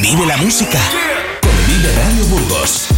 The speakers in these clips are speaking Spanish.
Vive la música con Vive Radio Burgos.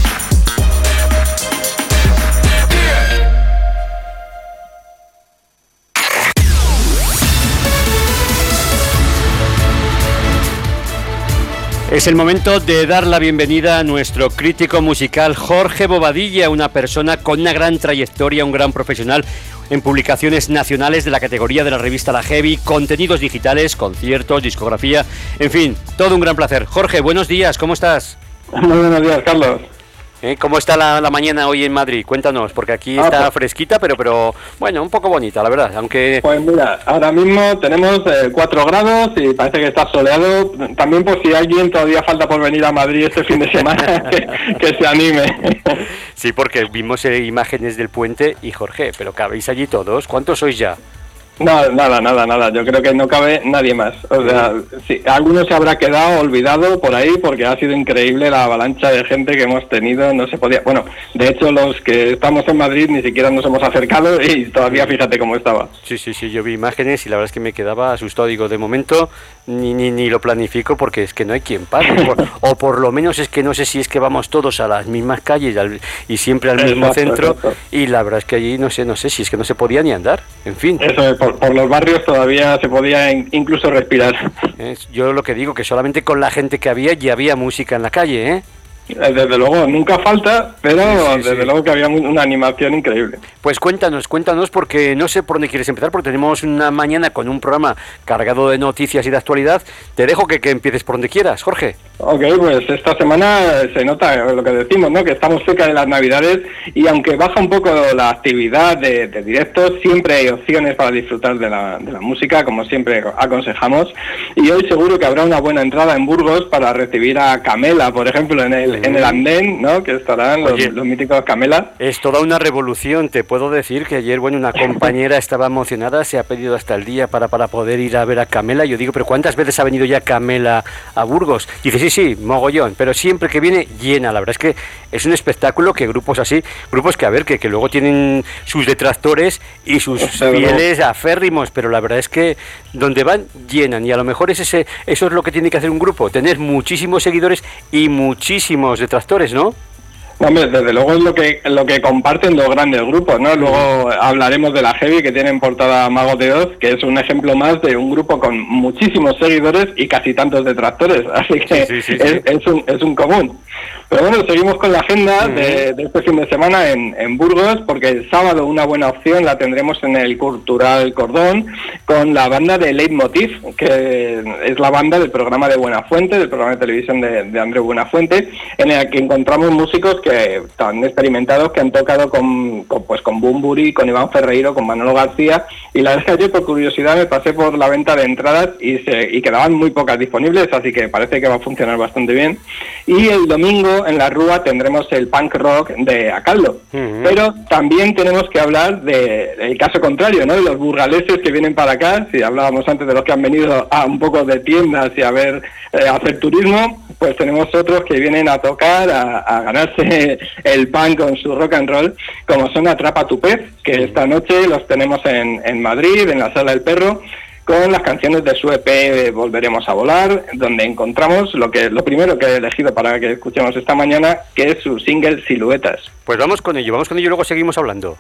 Es el momento de dar la bienvenida a nuestro crítico musical Jorge Bobadilla, una persona con una gran trayectoria, un gran profesional en publicaciones nacionales de la categoría de la revista La Heavy, contenidos digitales, conciertos, discografía, en fin, todo un gran placer. Jorge, buenos días, ¿cómo estás? Muy buenos días, Carlos. ¿Eh? ¿Cómo está la, mañana hoy en Madrid? Cuéntanos, porque aquí ah, está pues- fresquita, pero, pero bueno, un poco bonita, la verdad, aunque... Pues mira, ahora mismo tenemos 4 eh, grados y parece que está soleado. También por si alguien todavía falta por venir a Madrid este fin de semana, que, se anime. sí, porque vimos eh, imágenes del puente y Jorge, pero cabéis allí todos. ¿Cuántos sois ya? No, nada, nada, nada. Yo creo que no cabe nadie más. O sea, sí, alguno se habrá quedado olvidado por ahí porque ha sido increíble la avalancha de gente que hemos tenido. No se podía. Bueno, de hecho, los que estamos en Madrid ni siquiera nos hemos acercado y todavía fíjate cómo estaba. Sí, sí, sí. Yo vi imágenes y la verdad es que me quedaba asustado. Digo, de momento ni, ni, ni lo planifico porque es que no hay quien pague. o por lo menos es que no sé si es que vamos todos a las mismas calles y siempre al mismo centro. Y la verdad es que allí no sé, no sé si es que no se podía ni andar. En fin. Eso es por, los barrios todavía se podía incluso respirar. yo lo que digo, que solamente con la gente que había ya había música en la calle, ¿eh? Desde luego, nunca falta, pero desde luego que había una animación increíble. Pues cuéntanos, cuéntanos, porque no sé por dónde quieres empezar, porque tenemos una mañana con un programa cargado de noticias y de actualidad. Te dejo que, que empieces por donde quieras, Jorge. Ok, pues esta semana se nota lo que decimos, ¿no? Que estamos cerca de las Navidades y aunque baja un poco la actividad de, directos, siempre hay opciones para disfrutar de la, de la música, como siempre aconsejamos. Y hoy seguro que habrá una buena entrada en Burgos para recibir a Camela, por ejemplo, en el en el andén, ¿no? Que estarán los, míticos Camela. Es toda una revolución, te puedo decir que ayer, bueno, una compañera estaba emocionada, se ha pedido hasta el día para, para poder ir a ver a Camela. Yo digo, pero ¿cuántas veces ha venido ya Camela a Burgos? dice, sí, sí, mogollón, pero siempre que viene llena. La verdad es que es un espectáculo que grupos así, grupos que a ver, que, que luego tienen sus detractores y sus fieles aférrimos, pero la verdad es que donde van llenan y a lo mejor es ese, eso es lo que tiene que hacer un grupo, tener muchísimos seguidores y muchísimos detractores, ¿no? Hombre, desde luego es lo que lo que comparten los grandes grupos, ¿no? Luego hablaremos de la Heavy que tiene en portada Mago de Oz, que es un ejemplo más de un grupo con muchísimos seguidores y casi tantos detractores, así que es, un, es un común. Pero bueno, seguimos con la agenda de, este fin de semana en, Burgos, porque el sábado una buena opción la tendremos en el Cultural Cordón con la banda de Leitmotiv, que es la banda del programa de Buenafuente, del programa de televisión de, de Andreu Buenafuente, en el que encontramos músicos que están experimentados, que han tocado con, pues con Bumburi, con Iván Ferreiro, con Manolo García, y la verdad es que yo por curiosidad me pasé por la venta de entradas y, se, y quedaban muy pocas disponibles, así que parece que va a funcionar bastante bien. Y el domingo en la Rúa tendremos el punk rock de Acaldo. Pero también tenemos que hablar del caso contrario, ¿no? De los burgaleses que vienen para acá, si hablábamos antes de los que han venido a un poco de tiendas y a ver, eh, hacer turismo, pues tenemos otros que vienen a tocar, a, ganarse el pan con su rock and roll, como son Atrapa tu pez, que esta noche los tenemos en, en Madrid, en la Sala del Perro, con las canciones de su EP Volveremos a volar, donde encontramos lo que lo primero que he elegido para que escuchemos esta mañana, que es su single Siluetas. Pues vamos con ello, vamos con ello y luego seguimos hablando.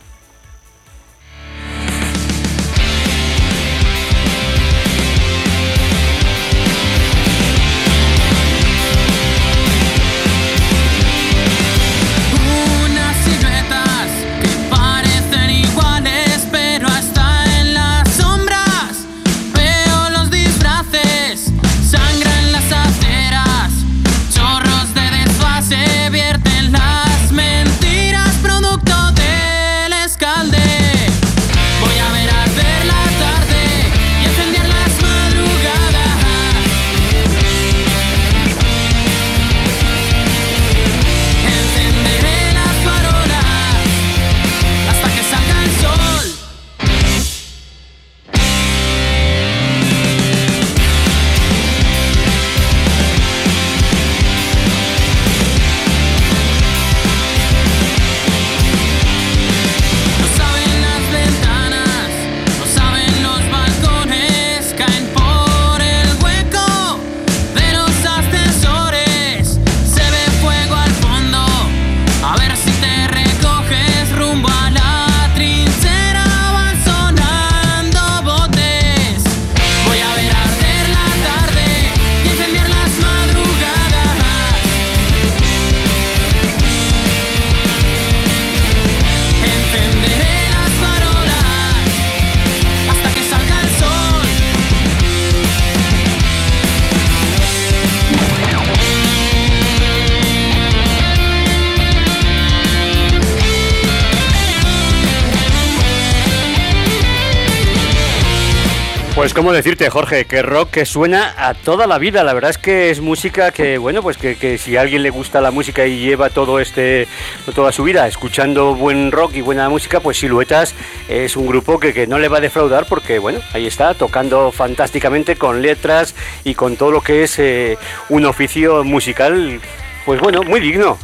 Pues cómo decirte, Jorge, que rock que suena a toda la vida. La verdad es que es música que, bueno, pues que, si a alguien le gusta la música y lleva todo este, toda su vida escuchando buen rock y buena música, pues Siluetas es un grupo que, no le va a defraudar porque, bueno, ahí está, tocando fantásticamente con letras y con todo lo que es eh, un oficio musical, pues bueno, muy digno.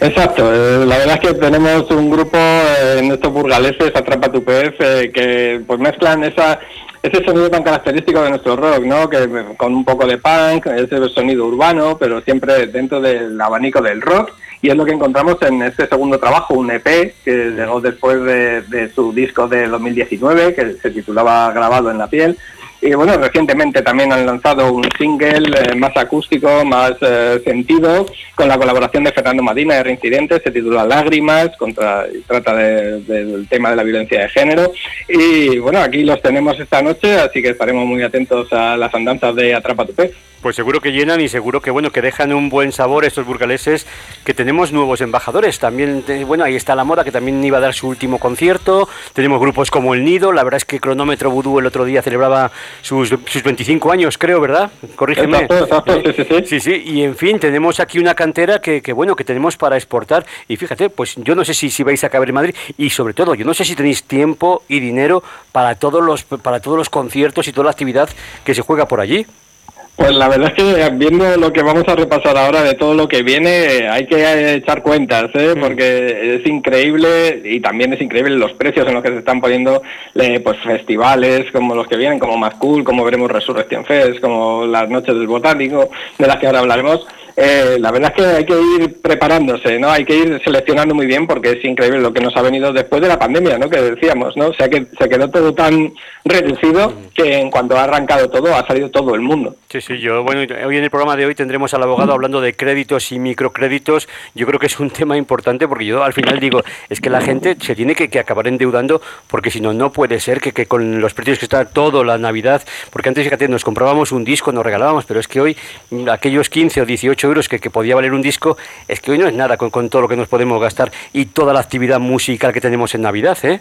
Exacto, eh, la verdad es que tenemos un grupo eh, en estos burgaleses, Atrapa tu pez, que pues mezclan esa ese sonido tan característico de nuestro rock, ¿no? Que con un poco de punk, ese sonido urbano, pero siempre dentro del abanico del rock. Y es lo que encontramos en este segundo trabajo, un EP que llegó después de, de su disco de 2019, que se titulaba Grabado en la piel. Y bueno, recientemente también han lanzado un single eh, más acústico, más eh, sentido, con la colaboración de Fernando Madina de Reincidentes, se titula Lágrimas, contra, trata del tema de la violencia de género. Y bueno, aquí los tenemos esta noche, así que estaremos muy atentos a las andanzas de Atrapa tu pez. Pues seguro que llenan y seguro que bueno que dejan un buen sabor estos burgaleses, que tenemos nuevos embajadores. También, bueno, ahí está la moda que también iba a dar su último concierto. Tenemos grupos como El Nido, la verdad es que Cronómetro Vudú el otro día celebraba sus, sus 25 años, creo, ¿verdad? Corrígeme. sí, sí, y en fin, tenemos aquí una cantera que, que, bueno, que tenemos para exportar. Y fíjate, pues yo no sé si, si vais a caber en Madrid y sobre todo, yo no sé si tenéis tiempo y dinero para todos los, para todos los conciertos y toda la actividad que se juega por allí. Pues la verdad es que viendo lo que vamos a repasar ahora de todo lo que viene, hay que echar cuentas, ¿eh? Mm. porque es increíble y también es increíble los precios en los que se están poniendo pues festivales como los que vienen, como Más Cool, como veremos Resurrection Fest, como las Noches del Botánico, de las que ahora hablaremos. Eh, la verdad es que hay que ir preparándose, ¿no? Hay que ir seleccionando muy bien porque es increíble lo que nos ha venido después de la pandemia, ¿no? Que decíamos, ¿no? O sea, que se quedó todo tan reducido que en cuanto ha arrancado todo ha salido todo el mundo. Sí, sí, yo, bueno, hoy en el programa de hoy tendremos al abogado hablando de créditos y microcréditos. Yo creo que es un tema importante porque yo al final digo, es que la gente se tiene que, acabar endeudando porque si no, no puede ser que, que, con los precios que está todo la Navidad, porque antes, fíjate, nos comprábamos un disco, nos regalábamos, pero es que hoy aquellos 15 o 18 que, que, podía valer un disco, es que hoy no es nada con, con todo lo que nos podemos gastar y toda la actividad musical que tenemos en Navidad, ¿eh?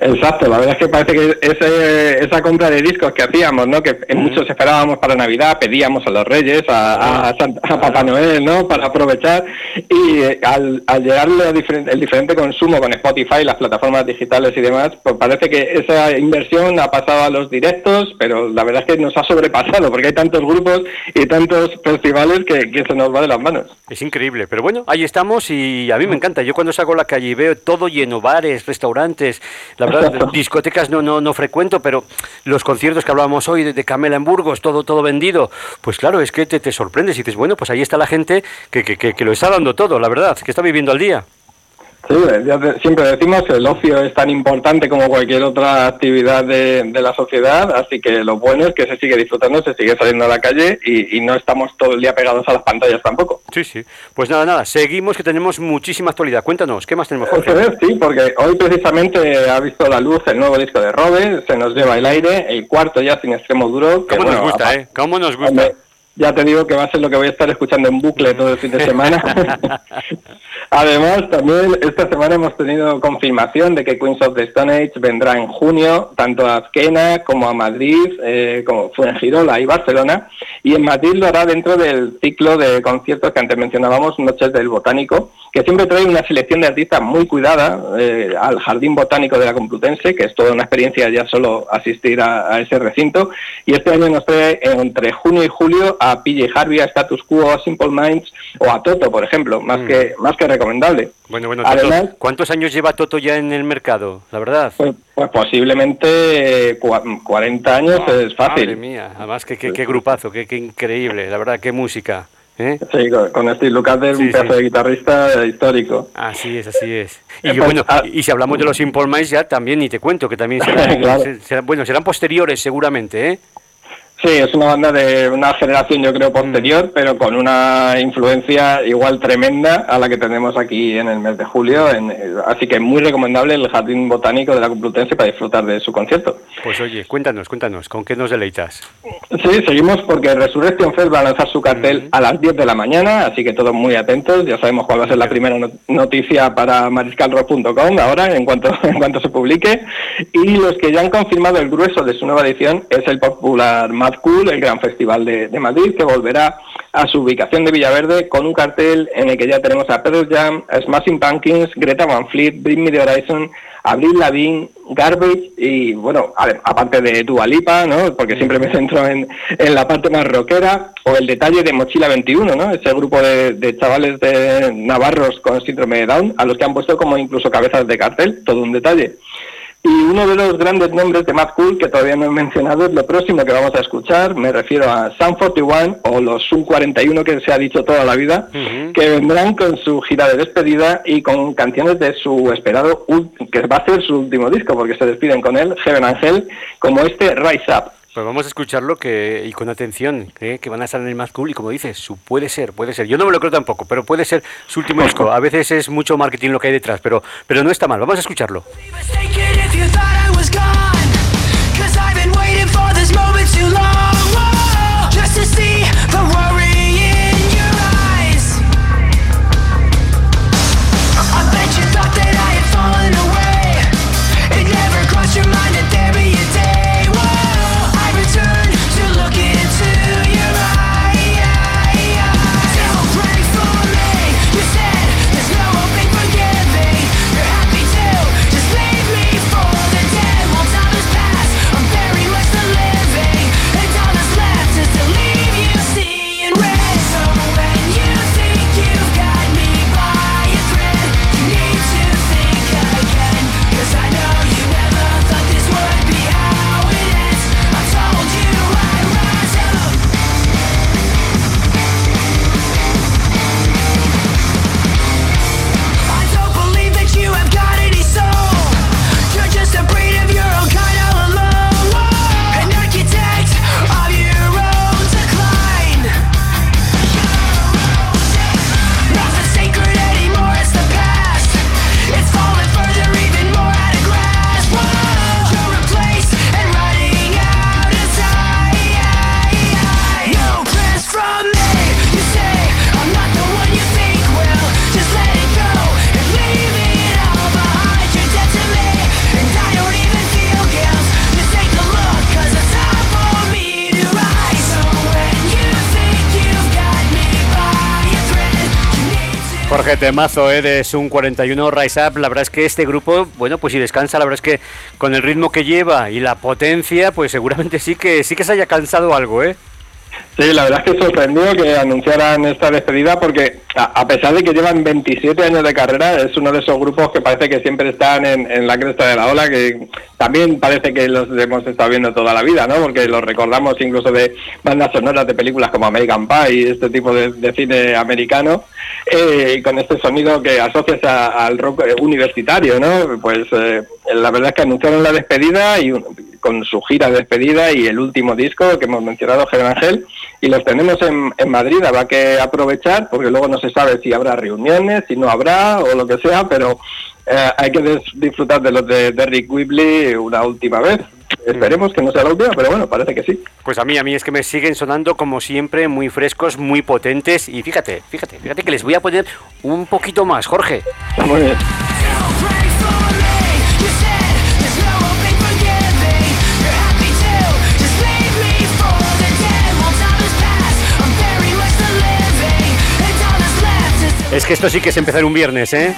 Exacto, la verdad es que parece que ese, esa compra de discos que hacíamos, ¿no? que muchos esperábamos para Navidad, pedíamos a los Reyes, a, a, Papá Noel, ¿no? para aprovechar, y eh, al, al llegarle el diferente consumo con Spotify, las plataformas digitales y demás, pues parece que esa inversión ha pasado a los directos, pero la verdad es que nos ha sobrepasado, porque hay tantos grupos y tantos festivales que, que se nos va de las manos. Es increíble, pero bueno, ahí estamos y a mí me encanta. Yo cuando salgo a la calle y veo todo lleno, bares, restaurantes, la verdad, discotecas no, no, no frecuento, pero los conciertos que hablábamos hoy de, Camela en Burgos, todo, todo vendido, pues claro, es que te, te sorprendes y dices, bueno, pues ahí está la gente que, que, que, que lo está dando todo, la verdad, que está viviendo al día. Sí, siempre decimos que el ocio es tan importante como cualquier otra actividad de, la sociedad, así que lo bueno es que se sigue disfrutando, se sigue saliendo a la calle y, no estamos todo el día pegados a las pantallas tampoco. Sí, sí. Pues nada, nada, seguimos que tenemos muchísima actualidad. Cuéntanos, ¿qué más tenemos, Jorge? Sí, porque hoy precisamente ha visto la luz el nuevo disco de Robe, se nos lleva el aire, el cuarto ya sin extremo duro. ¿Cómo nos gusta, eh? ¿Cómo nos gusta? Ya te digo que va a ser lo que voy a estar escuchando en bucle todo el fin de semana. Además, también esta semana hemos tenido confirmación de que Queens of the Stone Age vendrá en junio, tanto a Azquena como a Madrid, eh, como fue en Girola y Barcelona, y en Madrid lo hará dentro del ciclo de conciertos que antes mencionábamos, Noches del Botánico, que siempre trae una selección de artistas muy cuidada eh, al Jardín Botánico de la Complutense, que es toda una experiencia ya solo asistir a, ese recinto, y este año nos trae entre junio y julio a PJ Harvey, a Status Quo, a Simple Minds o a Toto, por ejemplo, más, mm. que, más que recomendable. Bueno, bueno, ¿cuántos años lleva Toto ya en el mercado, la verdad? Pues, pues posiblemente 40 años es fácil. Madre mía, además qué, qué, grupazo, qué, qué increíble, la verdad, qué música. ¿Eh? Sí, con, Steve Lukather, un pedazo de guitarrista histórico. Así es, así es. Y, pues, bueno, ah, y si hablamos de los Simple Minds ya también ni te cuento que también serán, bueno, serán posteriores seguramente, ¿eh? Sí, es una banda de una generación yo creo posterior, mm. pero con una influencia igual tremenda a la que tenemos aquí en el mes de julio. En, así que muy recomendable el Jardín Botánico de la Complutense para disfrutar de su concierto. Pues oye, cuéntanos, cuéntanos, ¿con qué nos deleitas? Sí, seguimos porque Resurrection Fest va a lanzar su cartel a las 10 de la mañana, así que todos muy atentos. Ya sabemos cuál va a ser la primera noticia para mariscalrock.com ahora, en cuanto, en cuanto se publique. Y los que ya han confirmado el grueso de su nueva edición es el popular Cool, el gran festival de, Madrid, que volverá a su ubicación de Villaverde con un cartel en el que ya tenemos a Pedro Jam, a Smashing Pumpkins, Greta Van Fleet, Bring Me The Horizon, Abril Lavigne, Garbage y, bueno, aparte de Dua Lipa, ¿no? Porque siempre me centro en, la parte más rockera, o el detalle de Mochila 21, ¿no? Ese grupo de, de chavales de navarros con síndrome de Down, a los que han puesto como incluso cabezas de cartel, todo un detalle. Y uno de los grandes nombres de Mad Cool que todavía no he mencionado es lo próximo que vamos a escuchar. Me refiero a Sun 41 o los Sun 41 que se ha dicho toda la vida, que vendrán con su gira de despedida y con canciones de su esperado, que va a ser su último disco, porque se despiden con él, Heaven Angel, como este Rise Up. Pues vamos a escucharlo que, y con atención, ¿eh? que van a estar en el más cool y como dices, su puede ser, puede ser. Yo no me lo creo tampoco, pero puede ser su último disco. A veces es mucho marketing lo que hay detrás, pero, pero no está mal. Vamos a escucharlo. Temazo ¿eh? de Sun 41 Rise Up. La verdad es que este grupo, bueno, pues si descansa, la verdad es que con el ritmo que lleva y la potencia, pues seguramente sí que sí que se haya cansado algo, ¿eh? Sí, la verdad es que sorprendió que anunciaran esta despedida porque a, pesar de que llevan 27 años de carrera, es uno de esos grupos que parece que siempre están en, la cresta de la ola, que también parece que los hemos estado viendo toda la vida, ¿no? Porque los recordamos incluso de bandas sonoras de películas como American Pie y este tipo de, cine americano, eh, con este sonido que asocias al rock universitario, ¿no? Pues eh, la verdad es que anunciaron la despedida y con su gira de despedida y el último disco que hemos mencionado, Ger Ángel, y los tenemos en, en, Madrid, habrá que aprovechar, porque luego no se sabe si habrá reuniones, si no habrá, o lo que sea, pero eh, hay que disfrutar de los de Derrick Whibley una última vez. Esperemos que no sea la última, pero bueno, parece que sí. Pues a mí, a mí es que me siguen sonando como siempre, muy frescos, muy potentes, y fíjate, fíjate, fíjate que les voy a poner un poquito más, Jorge. Muy bien. Es que esto sí que es empezar un viernes, ¿eh?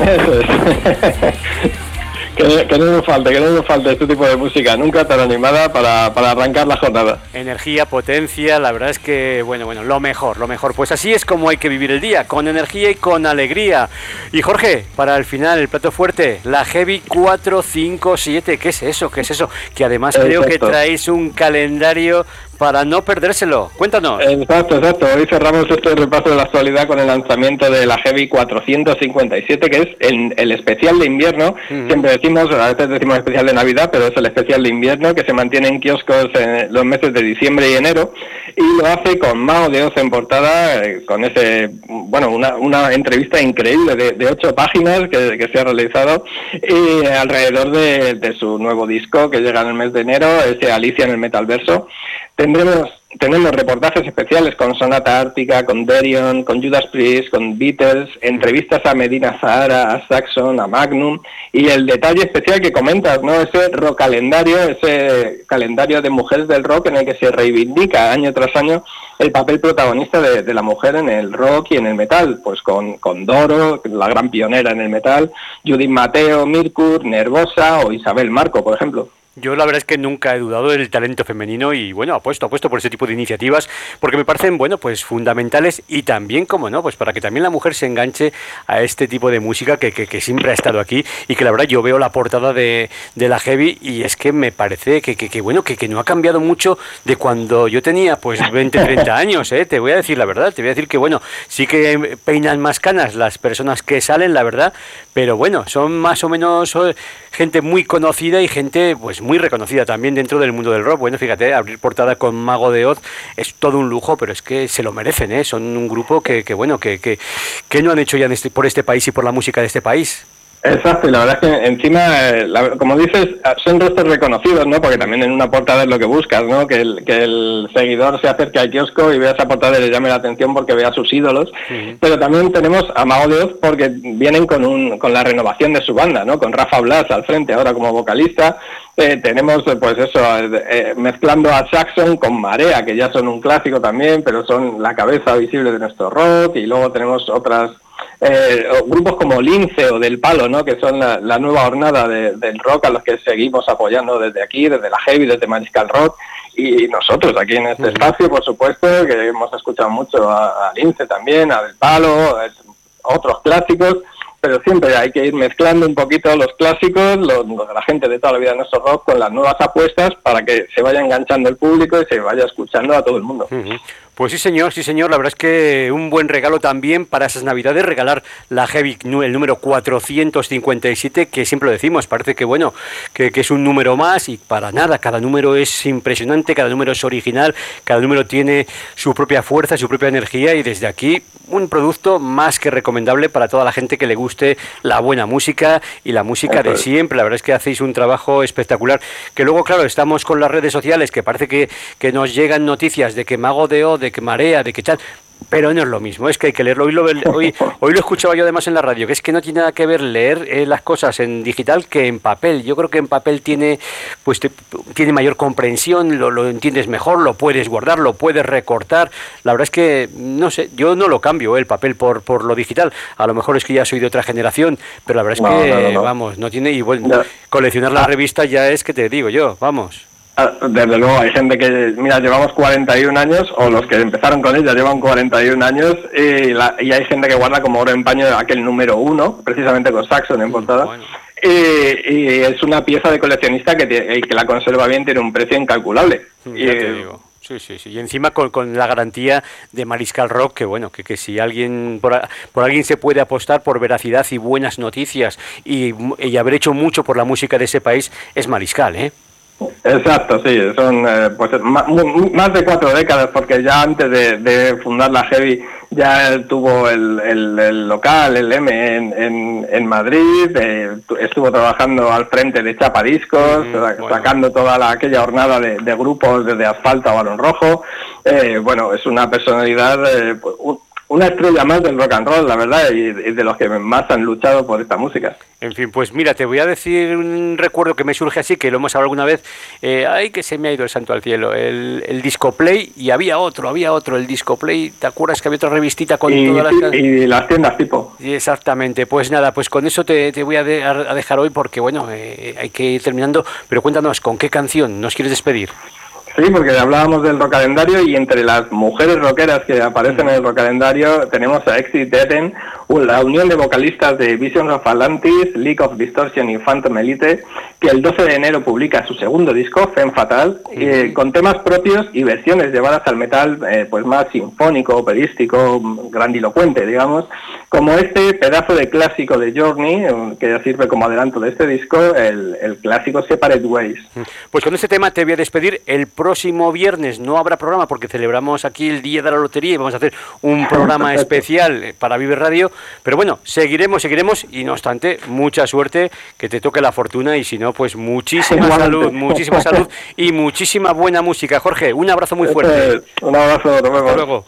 Eso es. que, no nos falte, que no nos falte este tipo de música, nunca tan animada para, para, arrancar la jornada. Energía, potencia, la verdad es que, bueno, bueno, lo mejor, lo mejor. Pues así es como hay que vivir el día, con energía y con alegría. Y Jorge, para el final, el plato fuerte, la Heavy 457, ¿qué es eso? ¿Qué es eso? Que además creo que traéis un calendario para no perdérselo. Cuéntanos. Exacto, exacto. Hoy cerramos este repaso de la actualidad con el lanzamiento de la Heavy 457, que es el, el especial de invierno. Siempre decimos, a veces decimos especial de Navidad, pero es el especial de invierno que se mantiene en kioscos en los meses de diciembre y enero. Y lo hace con Mao de Oz en portada, eh, con ese, bueno, una, una entrevista increíble de, ocho páginas que, se ha realizado y alrededor de, de su nuevo disco que llega en el mes de enero, ese Alicia en el Metalverso. Tendremos tenemos reportajes especiales con Sonata Ártica, con Derion, con Judas Priest, con Beatles, entrevistas a Medina Zahara, a Saxon, a Magnum y el detalle especial que comentas, ¿no? Ese rock calendario, ese calendario de mujeres del rock en el que se reivindica año tras año el papel protagonista de, la mujer en el rock y en el metal, pues con, con Doro, la gran pionera en el metal, Judith Mateo, Mirkur, Nervosa o Isabel Marco, por ejemplo. Yo la verdad es que nunca he dudado del talento femenino y bueno, apuesto, apuesto por ese tipo de iniciativas porque me parecen, bueno, pues fundamentales y también, como no, pues para que también la mujer se enganche a este tipo de música que, que, siempre ha estado aquí y que la verdad yo veo la portada de, de la Heavy y es que me parece que, que, bueno, que, no ha cambiado mucho de cuando yo tenía pues 20, 30 años, ¿eh? te voy a decir la verdad, te voy a decir que bueno, sí que peinan más canas las personas que salen, la verdad, pero bueno, son más o menos eh, gente muy conocida y gente pues muy reconocida también dentro del mundo del rock. Bueno, fíjate, abrir portada con Mago de Oz es todo un lujo, pero es que se lo merecen, ¿eh? Son un grupo que, que bueno, que, que, que, no han hecho ya este, por este país y por la música de este país. Exacto, y la verdad es que encima, eh, como dices, son rostros reconocidos, ¿no? Porque también en una portada es lo que buscas, ¿no? Que el, que el seguidor se acerque al kiosco y vea esa portada y le llame la atención porque vea sus ídolos. Pero también tenemos a Mago de Oz porque vienen con, un, con la renovación de su banda, ¿no? Con Rafa Blas al frente ahora como vocalista. Eh, tenemos, pues eso, eh, mezclando a Saxon con Marea, que ya son un clásico también, pero son la cabeza visible de nuestro rock. Y luego tenemos otras eh, grupos como Lince o Del Palo, ¿no? que son la, nueva hornada del rock a los que seguimos apoyando desde aquí, desde la Heavy, desde Mariscal Rock, y nosotros aquí en este espacio, por supuesto, que hemos escuchado mucho a, Lince también, a Del Palo, otros clásicos, pero siempre hay que ir mezclando un poquito los clásicos, los, de la gente de toda la vida de nuestro rock, con las nuevas apuestas para que se vaya enganchando el público y se vaya escuchando a todo el mundo. Pues sí, señor, sí, señor. La verdad es que un buen regalo también para esas Navidades, regalar la Heavy, el número 457, que siempre lo decimos, parece que, bueno, que, es un número más y para nada, cada número es impresionante, cada número es original, cada número tiene su propia fuerza, su propia energía y desde aquí un producto más que recomendable para toda la gente que le guste la buena música y la música de siempre. La verdad es que hacéis un trabajo espectacular. Que luego, claro, estamos con las redes sociales, que parece que, que nos llegan noticias de que Mago de O, de que Marea, de que tal pero no es lo mismo, es que hay que leerlo. Hoy lo, hoy, hoy lo escuchaba yo además en la radio, que es que no tiene nada que ver leer eh, las cosas en digital que en papel. Yo creo que en papel tiene, pues tiene mayor comprensión, lo, lo, entiendes mejor, lo puedes guardar, lo puedes recortar. La verdad es que, no sé, yo no lo cambio eh, el papel por, por lo digital. A lo mejor es que ya soy de otra generación, pero la verdad es que, vamos, no tiene... Y bueno, coleccionar la revista ya es que te digo yo, vamos. Ah, desde luego, hay gente que, mira, llevamos 41 años, o los que empezaron con ella llevan 41 años, y, y hay gente que guarda como oro en paño aquel número uno, precisamente con Saxon en portada. Y, es una pieza de coleccionista que, que la conserva bien, tiene un precio incalculable. y, Sí, sí, sí. Y encima con, la garantía de Mariscal Rock, que bueno, que, que si alguien por, por, alguien se puede apostar por veracidad y buenas noticias y, y haber hecho mucho por la música de ese país, es Mariscal, ¿eh? Exacto, sí, son eh, pues, más, de cuatro décadas, porque ya antes de, fundar la Heavy ya tuvo el, local, el M en, en, Madrid, eh, estuvo trabajando al frente de Chapadiscos, sacando toda la, aquella jornada de, grupos desde asfalto a balón rojo. Eh, bueno, es una personalidad, pues, una estrella más del rock and roll, la verdad, y, de los que más han luchado por esta música. En fin, pues mira, te voy a decir un recuerdo que me surge así, que lo hemos hablado alguna vez. Eh, ay, que se me ha ido el santo al cielo. El, el Disco Play, y había otro, había otro, el Disco Play. ¿Te acuerdas que había otra revistita con todas las... Y las tiendas tipo. exactamente. Pues nada, pues con eso te, voy a, dejar hoy porque, bueno, eh, hay que ir terminando. Pero cuéntanos, ¿con qué canción nos quieres despedir? Sí, porque hablábamos del rocalendario y entre las mujeres rockeras que aparecen en el rocalendario tenemos a Exit Eden, la unión de vocalistas de Visions of Atlantis, League of Distortion y Phantom Elite, que el 12 de enero publica su segundo disco, Femme Fatal, eh, con temas propios y versiones llevadas al metal pues pues más sinfónico, operístico, grandilocuente, digamos, como este pedazo de clásico de Journey, que ya sirve como adelanto de este disco, el, el clásico Separate Ways. Pues con este tema te voy a despedir. El próximo viernes no habrá programa porque celebramos aquí el Día de la Lotería y vamos a hacer un programa especial para Vive Radio. Pero bueno, seguiremos, seguiremos y no obstante, mucha suerte, que te toque la fortuna y si no, pues muchísima salud, muchísima salud y muchísima buena música. Jorge, un abrazo muy fuerte. Un abrazo, Hasta luego.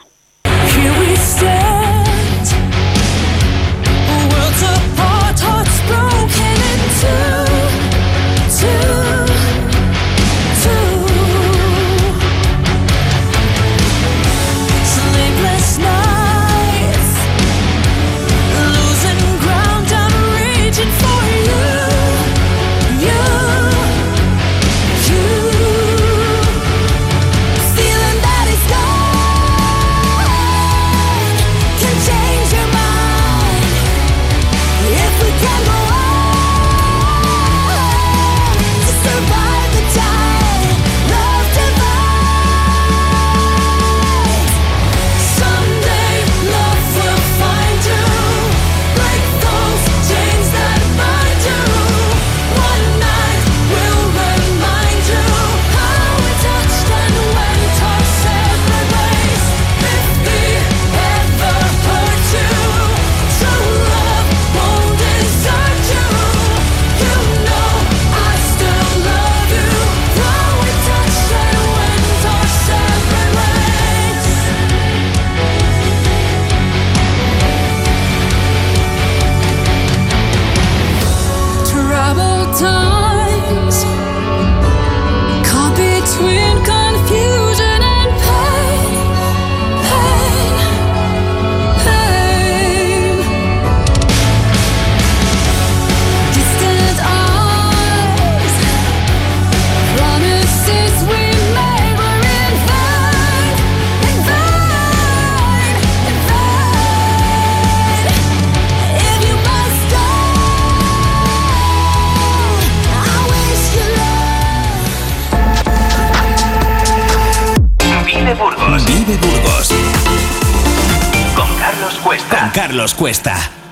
Carlos Cuesta.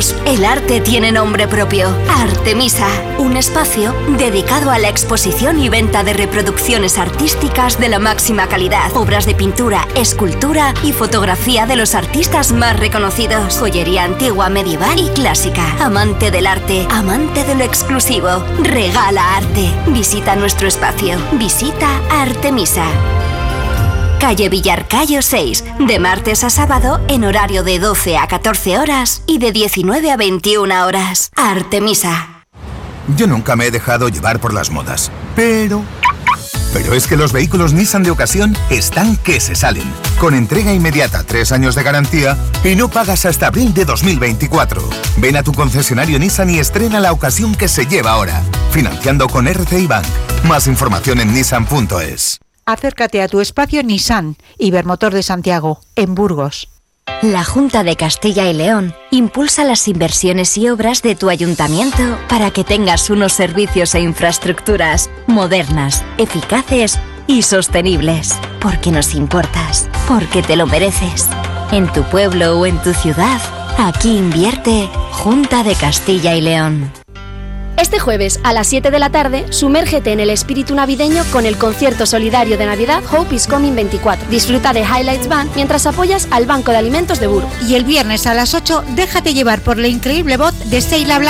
El arte tiene nombre propio. Artemisa, un espacio dedicado a la exposición y venta de reproducciones artísticas de la máxima calidad, obras de pintura, escultura y fotografía de los artistas más reconocidos, joyería antigua, medieval y clásica. Amante del arte, amante de lo exclusivo, regala arte. Visita nuestro espacio. Visita Artemisa calle Villarcayo 6, de martes a sábado en horario de 12 a 14 horas y de 19 a 21 horas. Artemisa. Yo nunca me he dejado llevar por las modas, pero... Pero es que los vehículos Nissan de ocasión están que se salen, con entrega inmediata, tres años de garantía y no pagas hasta abril de 2024. Ven a tu concesionario Nissan y estrena la ocasión que se lleva ahora, financiando con RCI Bank. Más información en nissan.es acércate a tu espacio Nissan, Ibermotor de Santiago, en Burgos. La Junta de Castilla y León impulsa las inversiones y obras de tu ayuntamiento para que tengas unos servicios e infraestructuras modernas, eficaces y sostenibles. Porque nos importas, porque te lo mereces. En tu pueblo o en tu ciudad, aquí invierte Junta de Castilla y León. Este jueves a las 7 de la tarde, sumérgete en el espíritu navideño con el concierto solidario de Navidad Hope is Coming 24. Disfruta de Highlights Band mientras apoyas al Banco de Alimentos de Burgos. Y el viernes a las 8, déjate llevar por la increíble voz de Seila Blanc